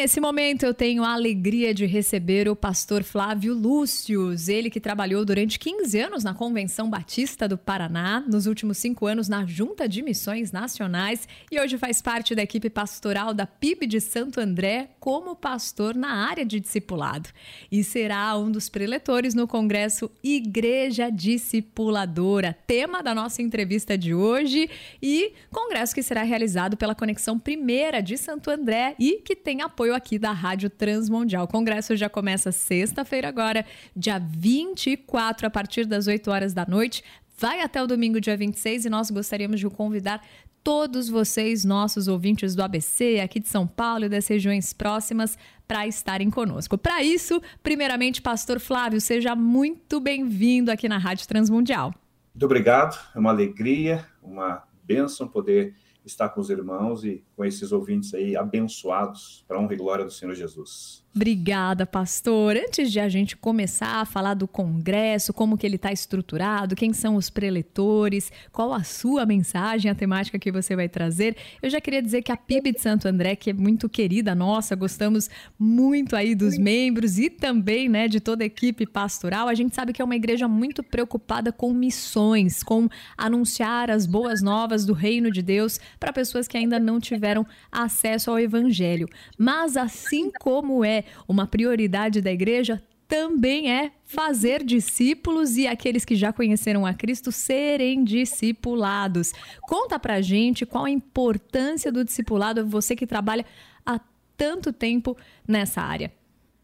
nesse momento eu tenho a alegria de receber o pastor Flávio Lúcius, ele que trabalhou durante 15 anos na Convenção Batista do Paraná, nos últimos cinco anos na Junta de Missões Nacionais e hoje faz parte da equipe pastoral da PIB de Santo André como pastor na área de discipulado. E será um dos preletores no Congresso Igreja Discipuladora, tema da nossa entrevista de hoje e congresso que será realizado pela Conexão Primeira de Santo André e que tem apoio aqui da Rádio Transmundial. O congresso já começa sexta-feira agora, dia 24, a partir das 8 horas da noite. Vai até o domingo, dia 26, e nós gostaríamos de convidar todos vocês, nossos ouvintes do ABC, aqui de São Paulo e das regiões próximas, para estarem conosco. Para isso, primeiramente, Pastor Flávio, seja muito bem-vindo aqui na Rádio Transmundial. Muito obrigado, é uma alegria, uma bênção poder estar com os irmãos e com esses ouvintes aí abençoados para a honra e glória do Senhor Jesus. Obrigada, pastor. Antes de a gente começar a falar do congresso, como que ele está estruturado, quem são os preletores, qual a sua mensagem, a temática que você vai trazer, eu já queria dizer que a PIB de Santo André, que é muito querida nossa, gostamos muito aí dos membros e também, né, de toda a equipe pastoral. A gente sabe que é uma igreja muito preocupada com missões, com anunciar as boas novas do reino de Deus para pessoas que ainda não tiveram acesso ao evangelho. Mas assim como é uma prioridade da igreja, também é fazer discípulos e aqueles que já conheceram a Cristo serem discipulados. Conta pra gente qual a importância do discipulado, você que trabalha há tanto tempo nessa área.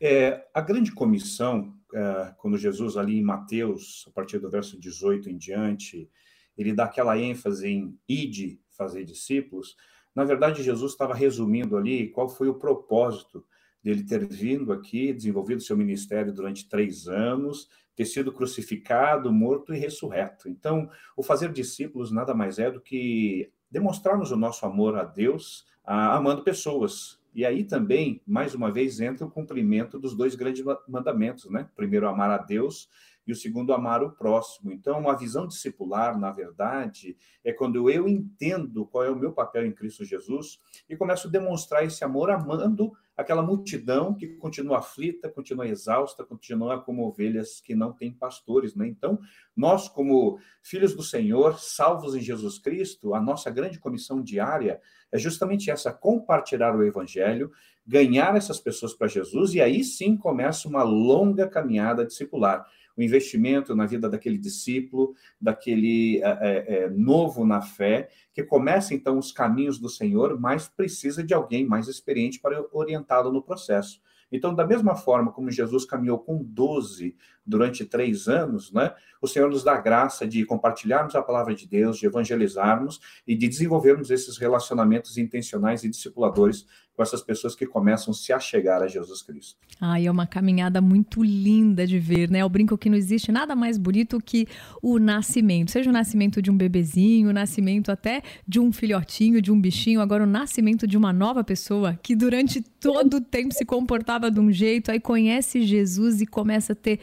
É, a grande comissão, é, quando Jesus ali em Mateus, a partir do verso 18 em diante, ele dá aquela ênfase em ide fazer discípulos, na verdade Jesus estava resumindo ali qual foi o propósito dele ter vindo aqui, desenvolvido seu ministério durante três anos, ter sido crucificado, morto e ressurreto. Então, o fazer discípulos nada mais é do que demonstrarmos o nosso amor a Deus, a, amando pessoas. E aí também, mais uma vez, entra o cumprimento dos dois grandes mandamentos, né? Primeiro, amar a Deus e o segundo, amar o próximo. Então, a visão discipular, na verdade, é quando eu entendo qual é o meu papel em Cristo Jesus e começo a demonstrar esse amor amando aquela multidão que continua aflita, continua exausta, continua como ovelhas que não têm pastores. Né? Então, nós, como filhos do Senhor, salvos em Jesus Cristo, a nossa grande comissão diária é justamente essa: compartilhar o Evangelho, ganhar essas pessoas para Jesus, e aí sim começa uma longa caminhada discipular o investimento na vida daquele discípulo, daquele é, é, novo na fé, que começa então os caminhos do Senhor, mas precisa de alguém mais experiente para orientá-lo no processo. Então, da mesma forma como Jesus caminhou com 12 durante três anos, né, o Senhor nos dá graça de compartilharmos a palavra de Deus, de evangelizarmos e de desenvolvermos esses relacionamentos intencionais e discipuladores com essas pessoas que começam a se achegar a Jesus Cristo. Ah, é uma caminhada muito linda de ver, né? Eu brinco que não existe nada mais bonito que o nascimento, seja o nascimento de um bebezinho, o nascimento até de um filhotinho, de um bichinho, agora o nascimento de uma nova pessoa que durante todo o tempo se comportava de um jeito, aí conhece Jesus e começa a ter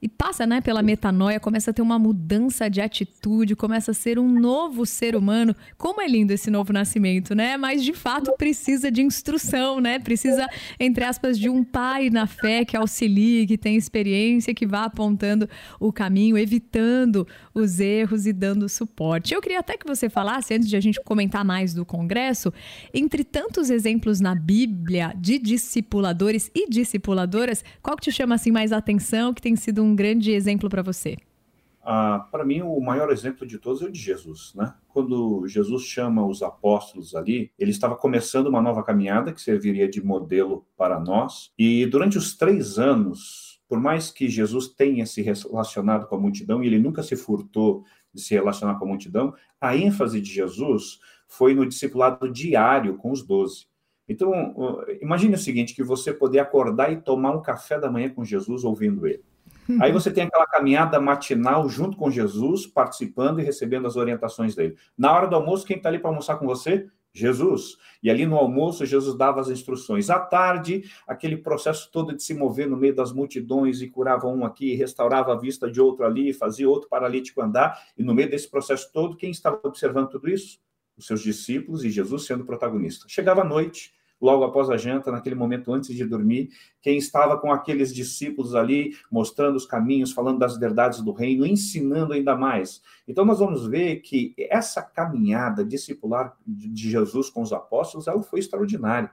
e passa né, pela metanoia, começa a ter uma mudança de atitude, começa a ser um novo ser humano. Como é lindo esse novo nascimento, né? Mas de fato precisa de instrução, né? Precisa, entre aspas, de um pai na fé que auxilie, que tem experiência, que vá apontando o caminho, evitando os erros e dando suporte. Eu queria até que você falasse, antes de a gente comentar mais do Congresso, entre tantos exemplos na Bíblia de discipuladores e discipuladoras, qual que te chama assim mais atenção, que tem sido um grande exemplo para você? Ah, para mim, o maior exemplo de todos é o de Jesus, né? Quando Jesus chama os apóstolos ali, ele estava começando uma nova caminhada que serviria de modelo para nós. E durante os três anos, por mais que Jesus tenha se relacionado com a multidão, e ele nunca se furtou de se relacionar com a multidão, a ênfase de Jesus foi no discipulado diário com os doze. Então, imagine o seguinte, que você poder acordar e tomar um café da manhã com Jesus ouvindo ele. Aí você tem aquela caminhada matinal junto com Jesus, participando e recebendo as orientações dele. Na hora do almoço, quem está ali para almoçar com você? Jesus. E ali no almoço, Jesus dava as instruções. À tarde, aquele processo todo de se mover no meio das multidões e curava um aqui, restaurava a vista de outro ali, fazia outro paralítico andar. E no meio desse processo todo, quem estava observando tudo isso? Os seus discípulos e Jesus sendo protagonista. Chegava a noite, logo após a janta, naquele momento antes de dormir, quem estava com aqueles discípulos ali, mostrando os caminhos, falando das verdades do reino, ensinando ainda mais. Então, nós vamos ver que essa caminhada discipular de Jesus com os apóstolos, ela foi extraordinária.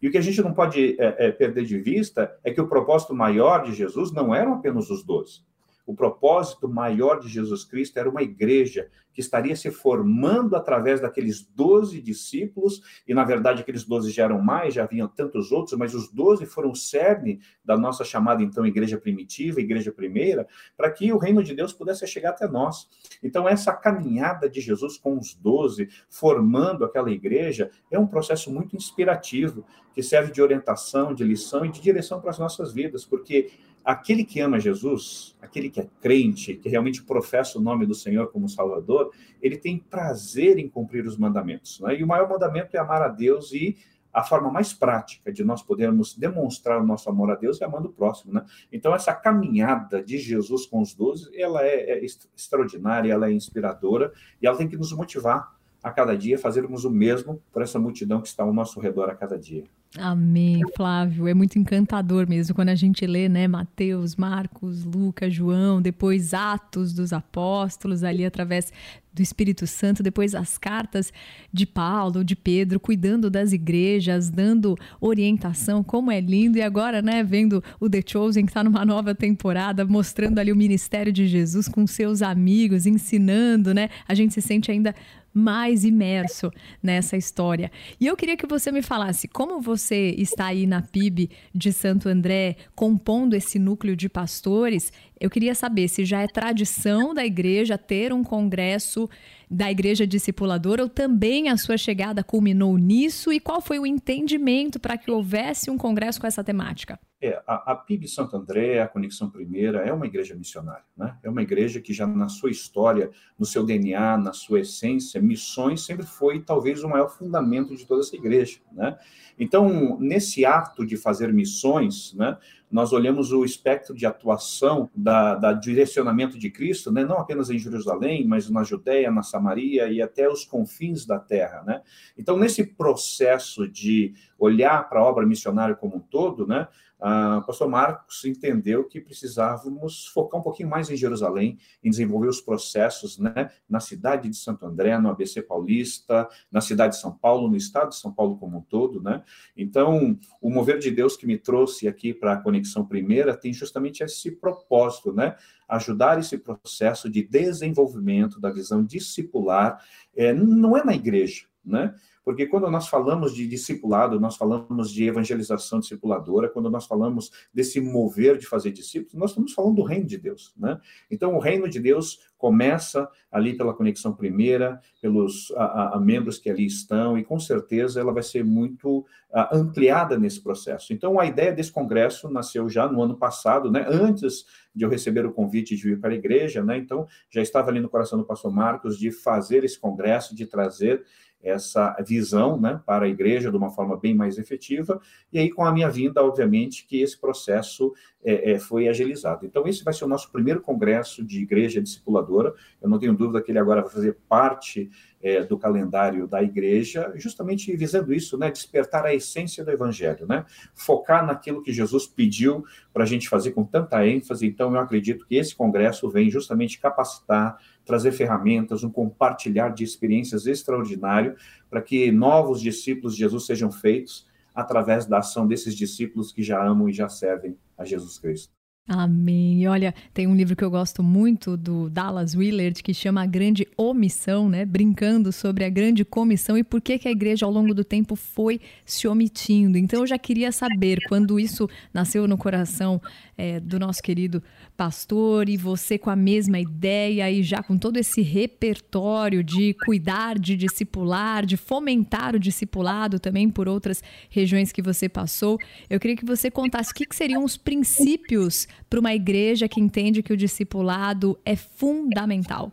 E o que a gente não pode é, é, perder de vista é que o propósito maior de Jesus não eram apenas os doze. O propósito maior de Jesus Cristo era uma igreja que estaria se formando através daqueles doze discípulos, e na verdade aqueles doze já eram mais, já haviam tantos outros, mas os doze foram o cerne da nossa chamada, então, igreja primitiva, igreja primeira, para que o reino de Deus pudesse chegar até nós. Então, essa caminhada de Jesus com os doze, formando aquela igreja, é um processo muito inspirativo, que serve de orientação, de lição e de direção para as nossas vidas, porque aquele que ama Jesus, aquele que é crente, que realmente professa o nome do Senhor como Salvador, ele tem prazer em cumprir os mandamentos. Né? E o maior mandamento é amar a Deus e a forma mais prática de nós podermos demonstrar o nosso amor a Deus é amando o próximo, né? Então, essa caminhada de Jesus com os doze, ela é, é extraordinária, ela é inspiradora e ela tem que nos motivar a cada dia fazermos o mesmo por essa multidão que está ao nosso redor a cada dia. Amém, Flávio. É muito encantador mesmo quando a gente lê, né, Mateus, Marcos, Lucas, João, depois Atos dos Apóstolos, ali através do Espírito Santo, depois as cartas de Paulo, de Pedro, cuidando das igrejas, dando orientação, como é lindo. E agora, né, vendo o The Chosen, que está numa nova temporada, mostrando ali o ministério de Jesus com seus amigos, ensinando, né? A gente se sente ainda mais imerso nessa história. E eu queria que você me falasse como você está aí na PIB de Santo André, compondo esse núcleo de pastores. Eu queria saber se já é tradição da igreja ter um congresso da igreja discipuladora ou também a sua chegada culminou nisso e qual foi o entendimento para que houvesse um congresso com essa temática? É, a, a PIB Santo André, a Conexão Primeira, é uma igreja missionária, né? É uma igreja que já na sua história, no seu DNA, na sua essência, missões sempre foi talvez o maior fundamento de toda essa igreja, né? Então, nesse ato de fazer missões, né, nós olhamos o espectro de atuação da, da, direcionamento de Cristo, né, não apenas em Jerusalém, mas na Judéia, na Samaria e até os confins da terra. Né? Então, nesse processo de olhar para a obra missionária como um todo, né, o pastor Marcos entendeu que precisávamos focar um pouquinho mais em Jerusalém, em desenvolver os processos né, na cidade de Santo André, no ABC Paulista, na cidade de São Paulo, no estado de São Paulo como um todo. Né? Então, o mover de Deus que me trouxe aqui para a Conexão Primeira tem justamente esse propósito, né? ajudar esse processo de desenvolvimento da visão discipular, é, não é na igreja, né? Porque quando nós falamos de discipulado, nós falamos de evangelização discipuladora, quando nós falamos desse mover de fazer discípulos, nós estamos falando do reino de Deus, né? Então, o reino de Deus começa ali pela conexão primeira, pelos a, a, membros que ali estão, e com certeza ela vai ser muito a, ampliada nesse processo. Então, a ideia desse congresso nasceu já no ano passado, né? Antes de eu receber o convite de vir para a igreja, né? Então, já estava ali no coração do pastor Marcos de fazer esse congresso, de trazer essa visão né, para a igreja de uma forma bem mais efetiva, e aí com a minha vinda, obviamente, que esse processo é, é, foi agilizado. Então, esse vai ser o nosso primeiro congresso de igreja discipuladora, eu não tenho dúvida que ele agora vai fazer parte é, do calendário da igreja, justamente visando isso, né, despertar a essência do evangelho, né, focar naquilo que Jesus pediu para a gente fazer com tanta ênfase, então eu acredito que esse congresso vem justamente capacitar, trazer ferramentas, um compartilhar de experiências extraordinário para que novos discípulos de Jesus sejam feitos através da ação desses discípulos que já amam e já servem a Jesus Cristo. Amém. E olha, tem um livro que eu gosto muito do Dallas Willard que chama A Grande Omissão, né? Brincando sobre a grande comissão e por que, que a igreja ao longo do tempo foi se omitindo. Então eu já queria saber quando isso nasceu no coração é, do nosso querido pastor e você com a mesma ideia e já com todo esse repertório de cuidar, de discipular, de fomentar o discipulado também por outras regiões que você passou. Eu queria que você contasse o que, que seriam os princípios para uma igreja que entende que o discipulado é fundamental.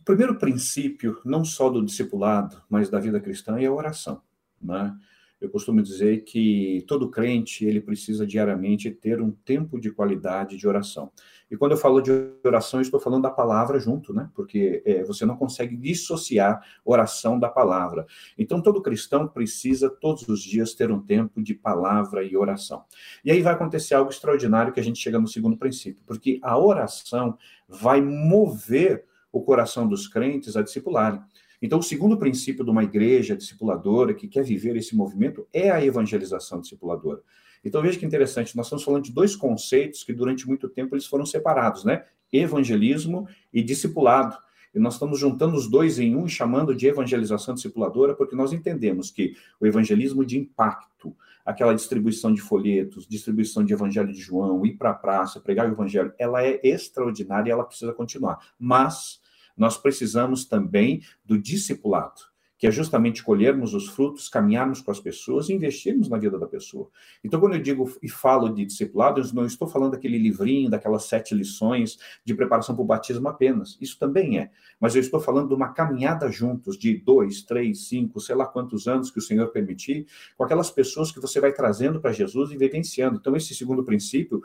O primeiro princípio, não só do discipulado, mas da vida cristã, é a oração. Né? Eu costumo dizer que todo crente ele precisa diariamente ter um tempo de qualidade de oração. E quando eu falo de oração, estou falando da palavra junto, né? Porque é, você não consegue dissociar oração da palavra. Então, todo cristão precisa todos os dias ter um tempo de palavra e oração. E aí vai acontecer algo extraordinário que a gente chega no segundo princípio, porque a oração vai mover o coração dos crentes a discipularem. Então, o segundo princípio de uma igreja discipuladora que quer viver esse movimento é a evangelização discipuladora. Então, veja que interessante, nós estamos falando de dois conceitos que durante muito tempo eles foram separados, né? Evangelismo e discipulado. E nós estamos juntando os dois em um e chamando de evangelização discipuladora, porque nós entendemos que o evangelismo de impacto, aquela distribuição de folhetos, distribuição de evangelho de João, ir para a praça, pregar o evangelho, ela é extraordinária e ela precisa continuar. Mas nós precisamos também do discipulado que é justamente colhermos os frutos, caminharmos com as pessoas e investirmos na vida da pessoa. Então, quando eu digo e falo de discipulado, eu não estou falando daquele livrinho, daquelas sete lições de preparação para o batismo apenas. Isso também é. Mas eu estou falando de uma caminhada juntos de dois, três, cinco, sei lá quantos anos que o Senhor permitir, com aquelas pessoas que você vai trazendo para Jesus e vivenciando. Então, esse segundo princípio,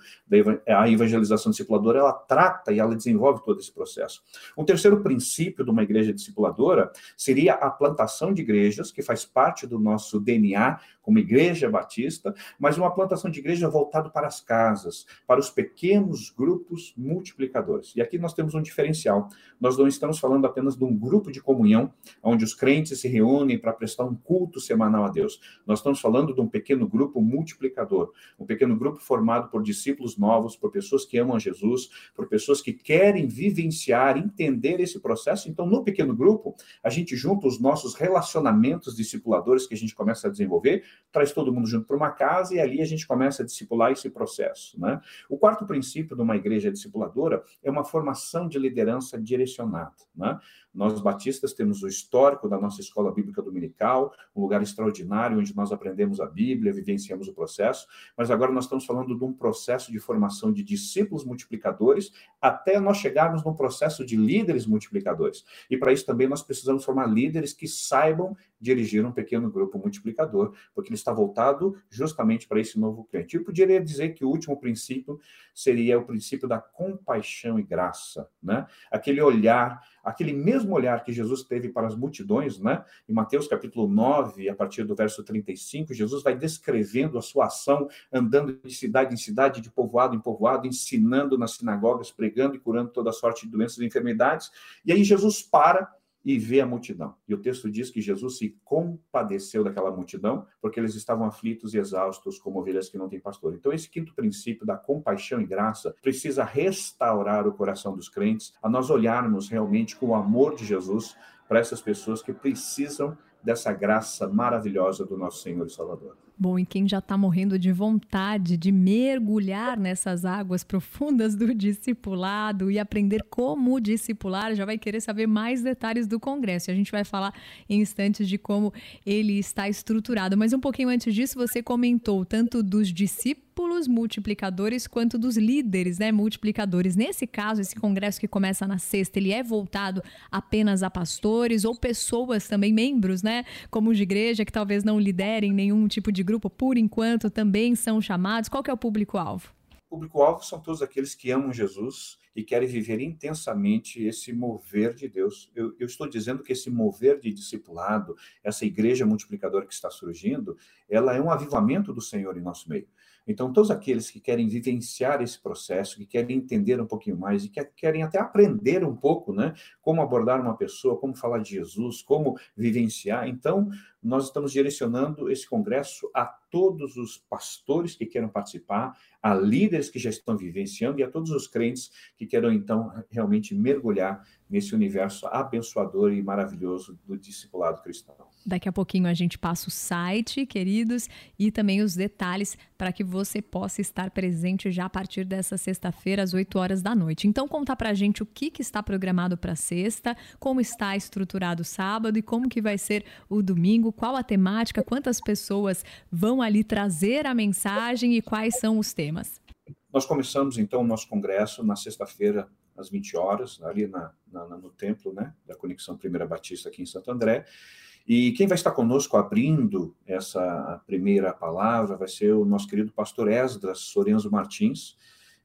a evangelização discipuladora, ela trata e ela desenvolve todo esse processo. Um terceiro princípio de uma igreja discipuladora seria a plantação plantação de igrejas, que faz parte do nosso DNA como igreja batista, mas uma plantação de igreja voltado para as casas, para os pequenos grupos multiplicadores. E aqui nós temos um diferencial. Nós não estamos falando apenas de um grupo de comunhão, onde os crentes se reúnem para prestar um culto semanal a Deus. Nós estamos falando de um pequeno grupo multiplicador, um pequeno grupo formado por discípulos novos, por pessoas que amam Jesus, por pessoas que querem vivenciar, entender esse processo. Então, no pequeno grupo, a gente junta os nossos os relacionamentos discipuladores que a gente começa a desenvolver, traz todo mundo junto para uma casa e ali a gente começa a discipular esse processo. Né? O quarto princípio de uma igreja discipuladora é uma formação de liderança direcionada. Né? Nós, batistas, temos o histórico da nossa escola bíblica dominical, um lugar extraordinário onde nós aprendemos a Bíblia, vivenciamos o processo, mas agora nós estamos falando de um processo de formação de discípulos multiplicadores até nós chegarmos num processo de líderes multiplicadores. E para isso também nós precisamos formar líderes que saibam dirigir um pequeno grupo multiplicador, porque ele está voltado justamente para esse novo crente. Eu poderia dizer que o último princípio seria o princípio da compaixão e graça, né? Aquele olhar, aquele mesmo olhar que Jesus teve para as multidões, né? Em Mateus capítulo 9, a partir do verso 35, Jesus vai descrevendo a sua ação andando de cidade em cidade, de povoado em povoado, ensinando nas sinagogas, pregando e curando toda sorte de doenças e enfermidades. E aí Jesus para e vê a multidão. E o texto diz que Jesus se compadeceu daquela multidão, porque eles estavam aflitos e exaustos, como ovelhas que não têm pastor. Então, esse quinto princípio da compaixão e graça precisa restaurar o coração dos crentes, a nós olharmos realmente com o amor de Jesus para essas pessoas que precisam dessa graça maravilhosa do nosso Senhor e Salvador. Bom, e quem já está morrendo de vontade de mergulhar nessas águas profundas do discipulado e aprender como discipular, já vai querer saber mais detalhes do Congresso. A gente vai falar em instantes de como ele está estruturado. Mas um pouquinho antes disso, você comentou tanto dos discípulos multiplicadores quanto dos líderes, né, multiplicadores. Nesse caso, esse congresso que começa na sexta, ele é voltado apenas a pastores ou pessoas também membros, né, como de igreja que talvez não liderem nenhum tipo de grupo por enquanto também são chamados? Qual que é o público-alvo? O público-alvo são todos aqueles que amam Jesus e querem viver intensamente esse mover de Deus. Eu, eu, estou dizendo que esse mover de discipulado, essa igreja multiplicadora que está surgindo, ela é um avivamento do Senhor em nosso meio. Então, todos aqueles que querem vivenciar esse processo, que querem entender um pouquinho mais e que querem até aprender um pouco, né, como abordar uma pessoa, como falar de Jesus, como vivenciar, então, nós estamos direcionando esse congresso a todos os pastores que queiram participar, a líderes que já estão vivenciando e a todos os crentes que queiram, então, realmente mergulhar nesse universo abençoador e maravilhoso do discipulado cristão. Daqui a pouquinho a gente passa o site, queridos, e também os detalhes para que você possa estar presente já a partir dessa sexta-feira, às 8 horas da noite. Então, conta para a gente o que, que está programado para sexta, como está estruturado o sábado e como que vai ser o domingo, qual a temática, quantas pessoas vão ali trazer a mensagem e quais são os temas. Nós começamos, então, o nosso congresso na sexta-feira, às 20 horas, ali na, na, no templo né, da Conexão Primeira Batista aqui em Santo André. E quem vai estar conosco abrindo essa primeira palavra vai ser o nosso querido pastor Esdras Sorenzo Martins.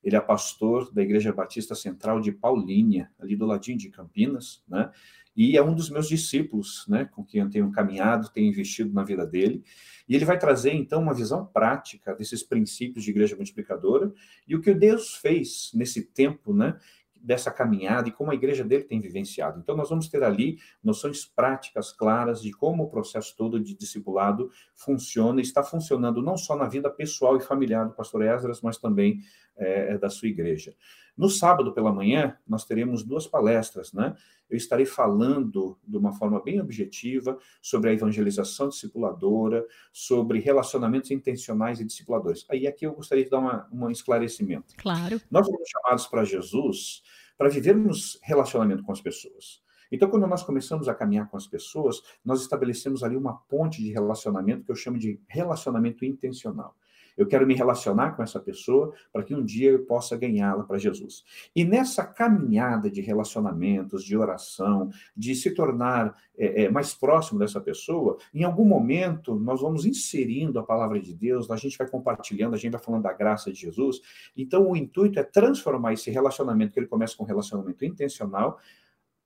Ele é pastor da Igreja Batista Central de Paulínia, ali do ladinho de Campinas, né? E é um dos meus discípulos, né, com quem eu tenho caminhado, tenho investido na vida dele. E ele vai trazer, então, uma visão prática desses princípios de igreja multiplicadora e o que Deus fez nesse tempo, né, dessa caminhada e como a igreja dele tem vivenciado. Então, nós vamos ter ali noções práticas claras de como o processo todo de discipulado funciona, e está funcionando não só na vida pessoal e familiar do pastor Esdras, mas também é, da sua igreja. No sábado pela manhã, nós teremos duas palestras, né? Eu estarei falando de uma forma bem objetiva sobre a evangelização discipuladora, sobre relacionamentos intencionais e discipuladores. Aí aqui eu gostaria de dar uma, um esclarecimento. Claro. Nós fomos chamados para Jesus para vivermos relacionamento com as pessoas. Então, quando nós começamos a caminhar com as pessoas, nós estabelecemos ali uma ponte de relacionamento que eu chamo de relacionamento intencional. Eu quero me relacionar com essa pessoa para que um dia eu possa ganhá-la para Jesus. E nessa caminhada de relacionamentos, de oração, de se tornar é, é, mais próximo dessa pessoa, em algum momento nós vamos inserindo a palavra de Deus, a gente vai compartilhando, a gente vai falando da graça de Jesus. Então, o intuito é transformar esse relacionamento, que ele começa com um relacionamento intencional,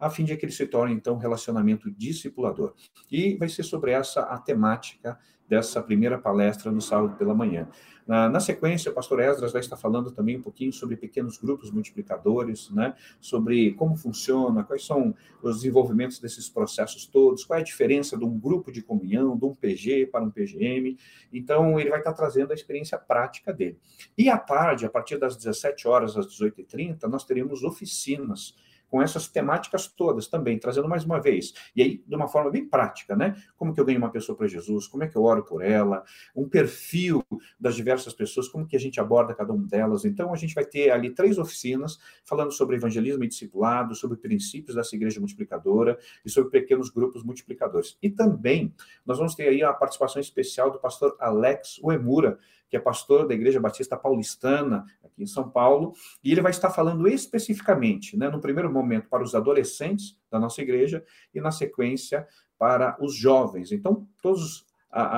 a fim de que ele se torne, então, um relacionamento discipulador. E vai ser sobre essa a temática dessa primeira palestra no sábado pela manhã. Na, na, sequência, o pastor Esdras vai estar falando também um pouquinho sobre pequenos grupos multiplicadores, né? sobre como funciona, quais são os desenvolvimentos desses processos todos, qual é a diferença de um grupo de comunhão, de um PG para um PGM. Então, ele vai estar trazendo a experiência prática dele. E à tarde, a partir das 17 horas às 18h30, nós teremos oficinas com essas temáticas todas também, trazendo mais uma vez, e aí de uma forma bem prática, né? Como que eu ganho uma pessoa para Jesus, como é que eu oro por ela, um perfil das diversas pessoas, como que a gente aborda cada uma delas. Então, a gente vai ter ali três oficinas falando sobre evangelismo e discipulado, sobre princípios dessa igreja multiplicadora e sobre pequenos grupos multiplicadores. E também nós vamos ter aí a participação especial do pastor Alex Uemura, que é pastor da Igreja Batista Paulistana, aqui em São Paulo, e ele vai estar falando especificamente, né, no primeiro momento, para os adolescentes da nossa igreja, e na sequência para os jovens. Então, todos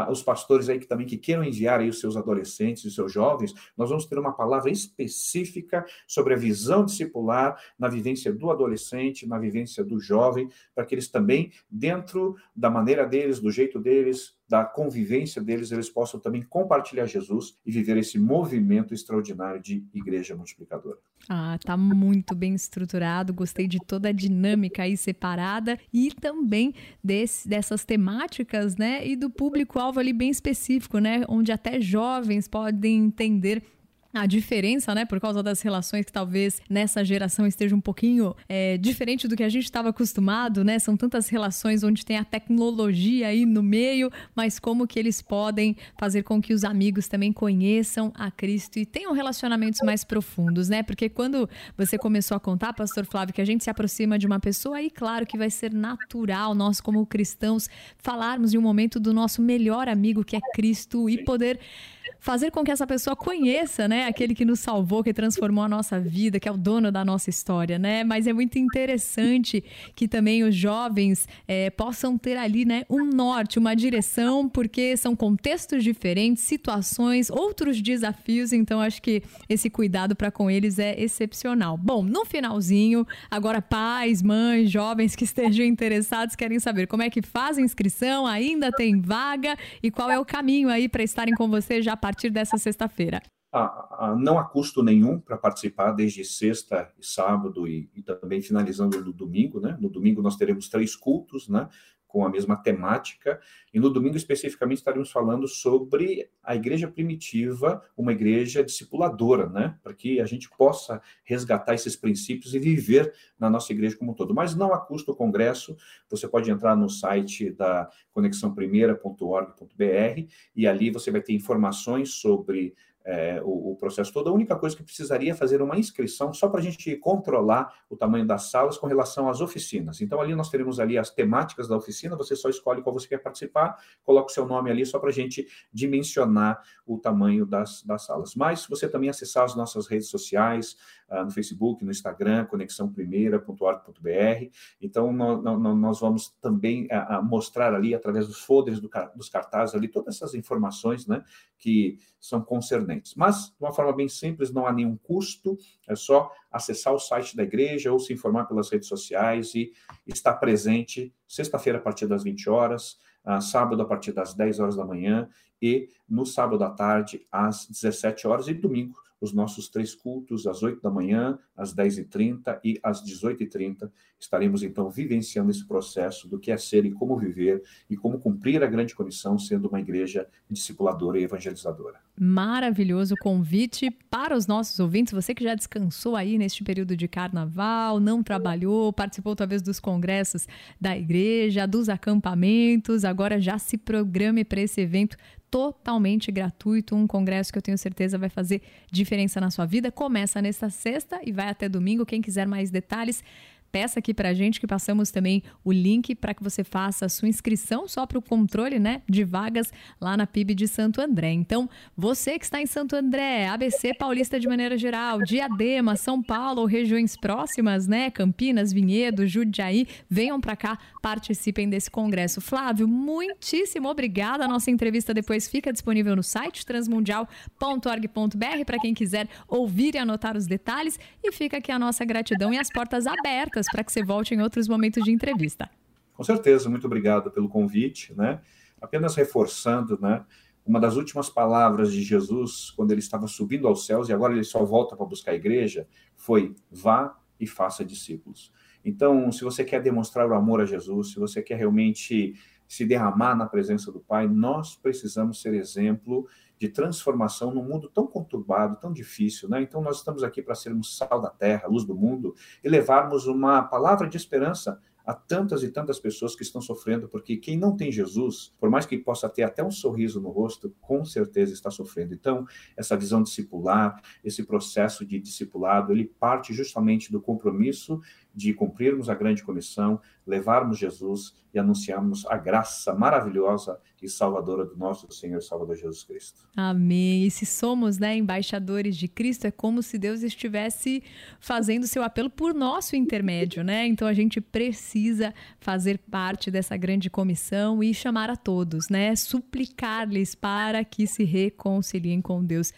os pastores aí que também que queiram enviar aí os seus adolescentes e seus jovens, nós vamos ter uma palavra específica sobre a visão discipular na vivência do adolescente, na vivência do jovem, para que eles também, dentro da maneira deles, do jeito deles, da convivência deles, eles possam também compartilhar Jesus e viver esse movimento extraordinário de igreja multiplicadora. Ah, tá muito bem estruturado, gostei de toda a dinâmica aí separada e também desse, dessas temáticas, né, e do público-alvo ali bem específico, né, onde até jovens podem entender a diferença, né, por causa das relações que talvez nessa geração esteja um pouquinho é, diferente do que a gente estava acostumado, né? São tantas relações onde tem a tecnologia aí no meio, mas como que eles podem fazer com que os amigos também conheçam a Cristo e tenham relacionamentos mais profundos, né? Porque quando você começou a contar, Pastor Flávio, que a gente se aproxima de uma pessoa, aí claro que vai ser natural nós como cristãos falarmos em um momento do nosso melhor amigo que é Cristo e poder fazer com que essa pessoa conheça, né, aquele que nos salvou, que transformou a nossa vida, que é o dono da nossa história, né? Mas é muito interessante que também os jovens é, possam ter ali, né, um norte, uma direção, porque são contextos diferentes, situações, outros desafios. Então acho que esse cuidado para com eles é excepcional. Bom, no finalzinho, agora pais, mães, jovens que estejam interessados querem saber como é que faz a inscrição, ainda tem vaga e qual é o caminho aí para estarem com você já a partir dessa sexta-feira? Ah, ah, não há custo nenhum para participar desde sexta e sábado e, e, também finalizando no domingo, né? No domingo nós teremos três cultos, né? Com a mesma temática e no domingo especificamente estaremos falando sobre a igreja primitiva, uma igreja discipuladora, né? Para que a gente possa resgatar esses princípios e viver na nossa igreja como um todo. Mas não há custo o congresso. Você pode entrar no site da conexãoprimeira.org.br e ali você vai ter informações sobre é, o, o, processo todo. A única coisa que precisaria é fazer uma inscrição só para a gente controlar o tamanho das salas com relação às oficinas. Então, ali nós teremos ali as temáticas da oficina, você só escolhe qual você quer participar, coloca o seu nome ali só para a gente dimensionar o tamanho das, das salas. Mas, você também acessar as nossas redes sociais, no Facebook, no Instagram, conexãoprimeira.org.br, então nós, vamos também mostrar ali, através dos folders do, dos cartazes ali, todas essas informações né, que são concernentes. Mas, de uma forma bem simples, não há nenhum custo, é só acessar o site da igreja ou se informar pelas redes sociais e estar presente sexta-feira a partir das 20 horas, sábado a partir das 10 horas da manhã e no sábado à tarde às 17 horas e domingo os nossos três cultos às 8 da manhã, às 10h30 e às 18h30. Estaremos, então, vivenciando esse processo do que é ser e como viver e como cumprir a grande comissão sendo uma igreja discipuladora e evangelizadora. Maravilhoso convite para os nossos ouvintes. Você que já descansou aí neste período de carnaval, não trabalhou, participou talvez dos congressos da igreja, dos acampamentos, agora já se programe para esse evento totalmente gratuito, um congresso que eu tenho certeza vai fazer diferença na sua vida. Começa nesta sexta e vai até domingo. Quem quiser mais detalhes, peça aqui para a gente que passamos também o link para que você faça a sua inscrição só para o controle né, de vagas lá na PIB de Santo André. Então, você que está em Santo André, ABC Paulista de maneira geral, Diadema, São Paulo ou regiões próximas, né, Campinas, Vinhedo, Judiaí, venham para cá, participem desse congresso. Flávio, muitíssimo obrigada. A nossa entrevista depois fica disponível no site transmundial.org.br para quem quiser ouvir e anotar os detalhes. E fica aqui a nossa gratidão e as portas abertas dicas para que você volte em outros momentos de entrevista. Com certeza, muito obrigado pelo convite, né? Apenas reforçando, né? Uma das últimas palavras de Jesus, quando ele estava subindo aos céus, e agora ele só volta para buscar a igreja, foi: vá e faça discípulos. Então, se você quer demonstrar o amor a Jesus, se você quer realmente se derramar na presença do Pai, nós precisamos ser exemplo de transformação num mundo tão conturbado, tão difícil, né? Então nós estamos aqui para sermos sal da terra, luz do mundo e levarmos uma palavra de esperança a tantas e tantas pessoas que estão sofrendo, porque quem não tem Jesus, por mais que possa ter até um sorriso no rosto, com certeza está sofrendo. Então, essa visão discipular, esse processo de discipulado, ele parte justamente do compromisso de cumprirmos a grande comissão, levarmos Jesus e anunciarmos a graça maravilhosa e salvadora do nosso Senhor e Salvador Jesus Cristo. Amém. E se somos né, embaixadores de Cristo, é como se Deus estivesse fazendo seu apelo por nosso intermédio, né? Então a gente precisa fazer parte dessa grande comissão e chamar a todos, né? Suplicar-lhes para que se reconciliem com Deus.